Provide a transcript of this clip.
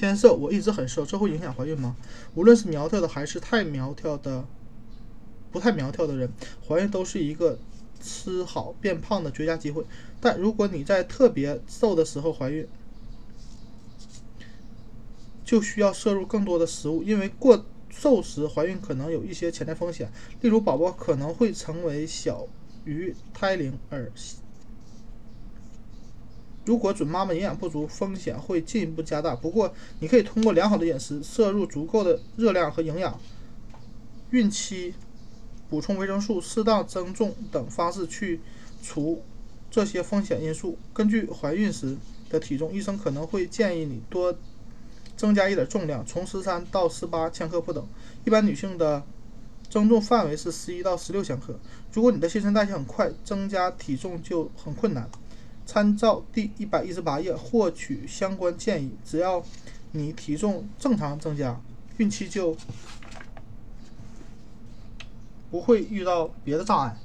偏瘦，我一直很瘦，这会影响怀孕吗？无论是苗条的还是太苗条的，不太苗条的人，怀孕都是一个吃好变胖的绝佳机会。但如果你在特别瘦的时候怀孕，就需要摄入更多的食物，因为过瘦时怀孕可能有一些潜在风险，例如宝宝可能会成为小于胎龄而。如果准妈妈营养不足，风险会进一步加大。不过，你可以通过良好的饮食、摄入足够的热量和营养、孕期补充维生素、适当增重等方式去除这些风险因素。根据怀孕时的体重，医生可能会建议你多增加一点重量，从十三到十八千克不等。一般女性的增重范围是十一到十六千克。如果你的新陈代谢很快，增加体重就很困难。参照第一百一十八页获取相关建议。只要你体重正常增加，孕期就不会遇到别的障碍。